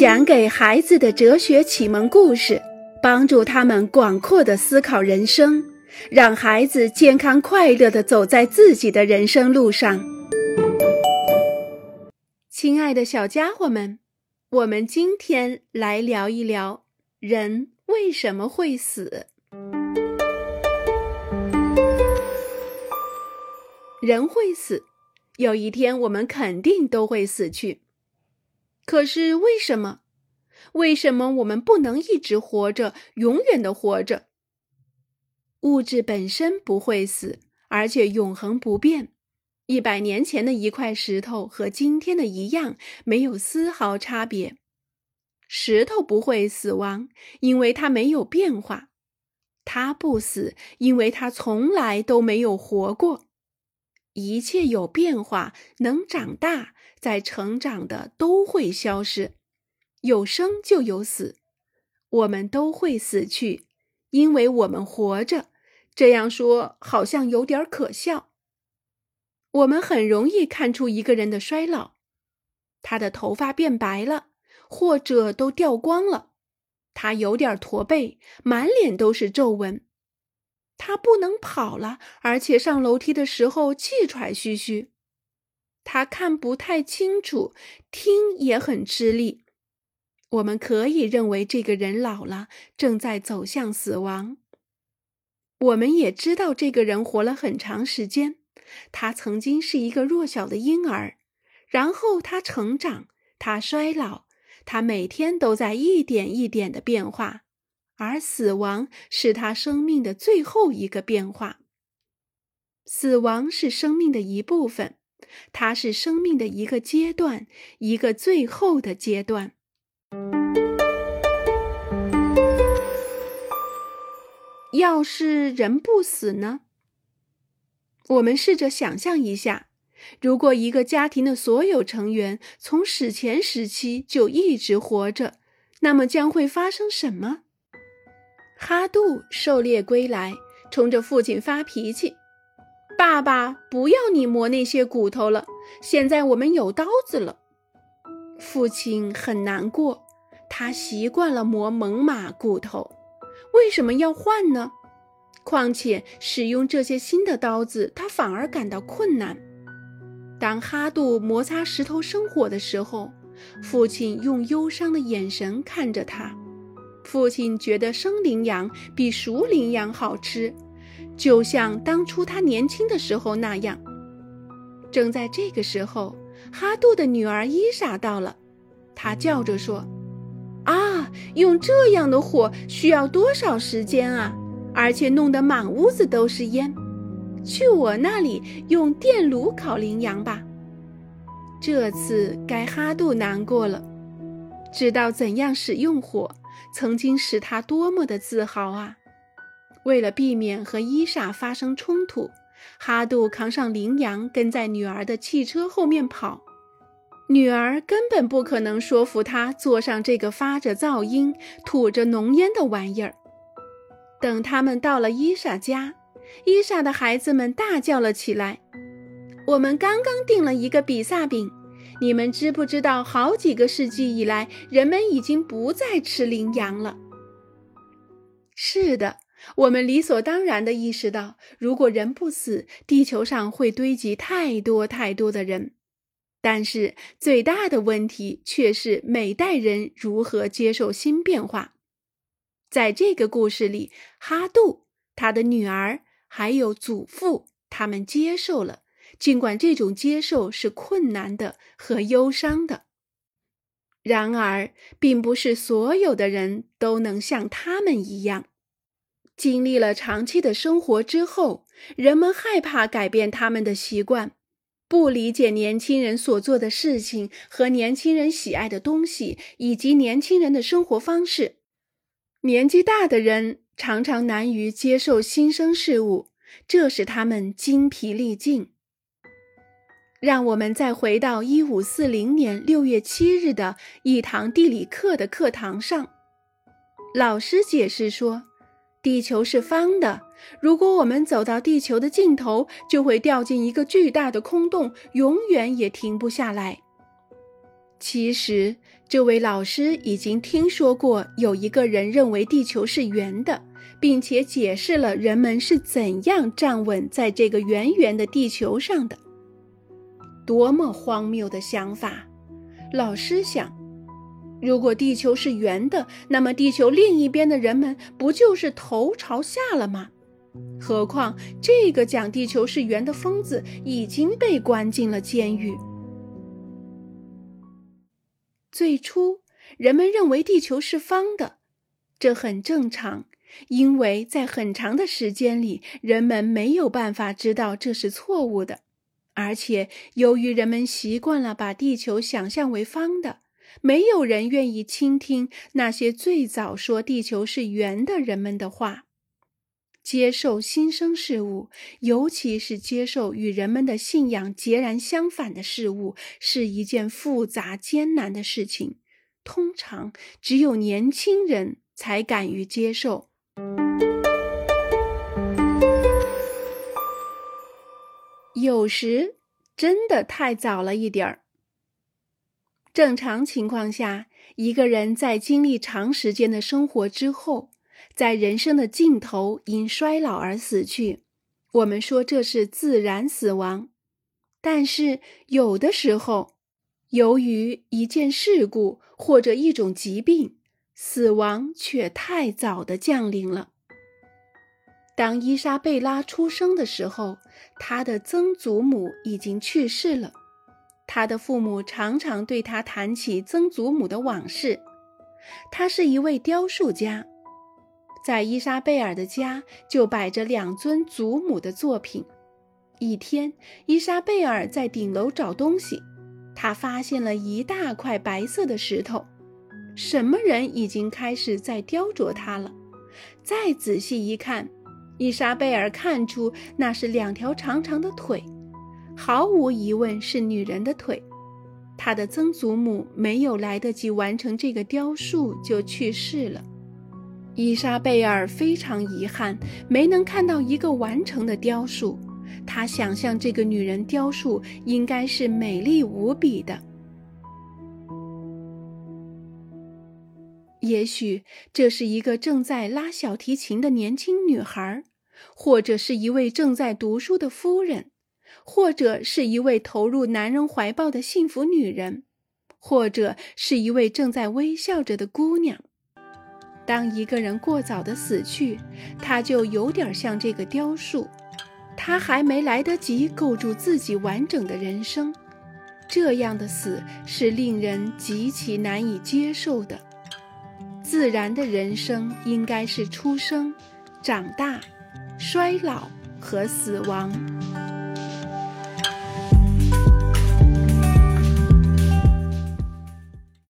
讲给孩子的哲学启蒙故事，帮助他们广阔的思考人生，让孩子健康快乐的走在自己的人生路上。亲爱的小家伙们，我们今天来聊一聊人为什么会死。人会死，有一天我们肯定都会死去。可是为什么？为什么我们不能一直活着，永远的活着？物质本身不会死，而且永恒不变。一百年前的一块石头和今天的一样，没有丝毫差别。石头不会死亡，因为它没有变化；它不死，因为它从来都没有活过。一切有变化、能长大、在成长的都会消失，有生就有死，我们都会死去，因为我们活着。这样说好像有点可笑。我们很容易看出一个人的衰老，他的头发变白了，或者都掉光了，他有点驼背，满脸都是皱纹。他不能跑了，而且上楼梯的时候气喘吁吁。他看不太清楚，听也很吃力。我们可以认为这个人老了，正在走向死亡。我们也知道这个人活了很长时间。他曾经是一个弱小的婴儿，然后他成长，他衰老，他每天都在一点一点的变化。而死亡是他生命的最后一个变化。死亡是生命的一部分，它是生命的一个阶段，一个最后的阶段。要是人不死呢？我们试着想象一下，如果一个家庭的所有成员从史前时期就一直活着，那么将会发生什么？哈杜狩猎归来，冲着父亲发脾气：“爸爸，不要你磨那些骨头了，现在我们有刀子了。”父亲很难过，他习惯了磨猛犸骨头，为什么要换呢？况且使用这些新的刀子，他反而感到困难。当哈杜摩擦石头生火的时候，父亲用忧伤的眼神看着他。父亲觉得生羚羊比熟羚羊好吃，就像当初他年轻的时候那样。正在这个时候，哈杜的女儿伊莎到了，她叫着说：“啊，用这样的火需要多少时间啊？而且弄得满屋子都是烟。去我那里用电炉烤羚羊吧。”这次该哈杜难过了，知道怎样使用火。曾经使他多么的自豪啊！为了避免和伊莎发生冲突，哈杜扛上羚羊，跟在女儿的汽车后面跑。女儿根本不可能说服他坐上这个发着噪音、吐着浓烟的玩意儿。等他们到了伊莎家，伊莎的孩子们大叫了起来：“我们刚刚订了一个比萨饼。”你们知不知道，好几个世纪以来，人们已经不再吃羚羊了？是的，我们理所当然地意识到，如果人不死，地球上会堆积太多太多的人。但是，最大的问题却是每代人如何接受新变化。在这个故事里，哈杜、他的女儿还有祖父，他们接受了。尽管这种接受是困难的和忧伤的，然而，并不是所有的人都能像他们一样，经历了长期的生活之后，人们害怕改变他们的习惯，不理解年轻人所做的事情和年轻人喜爱的东西，以及年轻人的生活方式。年纪大的人常常难于接受新生事物，这使他们精疲力尽。让我们再回到一五四零年六月七日的一堂地理课的课堂上，老师解释说，地球是方的。如果我们走到地球的尽头，就会掉进一个巨大的空洞，永远也停不下来。其实，这位老师已经听说过有一个人认为地球是圆的，并且解释了人们是怎样站稳在这个圆圆的地球上的。多么荒谬的想法！老师想，如果地球是圆的，那么地球另一边的人们不就是头朝下了吗？何况这个讲地球是圆的疯子已经被关进了监狱。最初，人们认为地球是方的，这很正常，因为在很长的时间里，人们没有办法知道这是错误的。而且，由于人们习惯了把地球想象为方的，没有人愿意倾听那些最早说地球是圆的人们的话。接受新生事物，尤其是接受与人们的信仰截然相反的事物，是一件复杂艰难的事情。通常，只有年轻人才敢于接受。有时，真的太早了一点儿。正常情况下，一个人在经历长时间的生活之后。在人生的尽头因衰老而死去，我们说这是自然死亡。但是有的时候，由于一件事故或者一种疾病，死亡却太早的降临了。当伊莎贝拉出生的时候，她的曾祖母已经去世了。他的父母常常对他谈起曾祖母的往事。他是一位雕塑家。在伊莎贝尔的家就摆着两尊祖母的作品。一天，伊莎贝尔在顶楼找东西，她发现了一大块白色的石头。什么人已经开始在雕琢它了？再仔细一看，伊莎贝尔看出那是两条长长的腿，毫无疑问是女人的腿。她的曾祖母没有来得及完成这个雕塑就去世了。伊莎贝尔非常遗憾，没能看到一个完成的雕塑。她想象这个女人雕塑应该是美丽无比的。也许这是一个正在拉小提琴的年轻女孩，或者是一位正在读书的夫人，或者是一位投入男人怀抱的幸福女人，或者是一位正在微笑着的姑娘。当一个人过早的死去，他就有点像这个雕塑，他还没来得及构筑自己完整的人生。这样的死是令人极其难以接受的。自然的人生应该是出生、长大、衰老和死亡。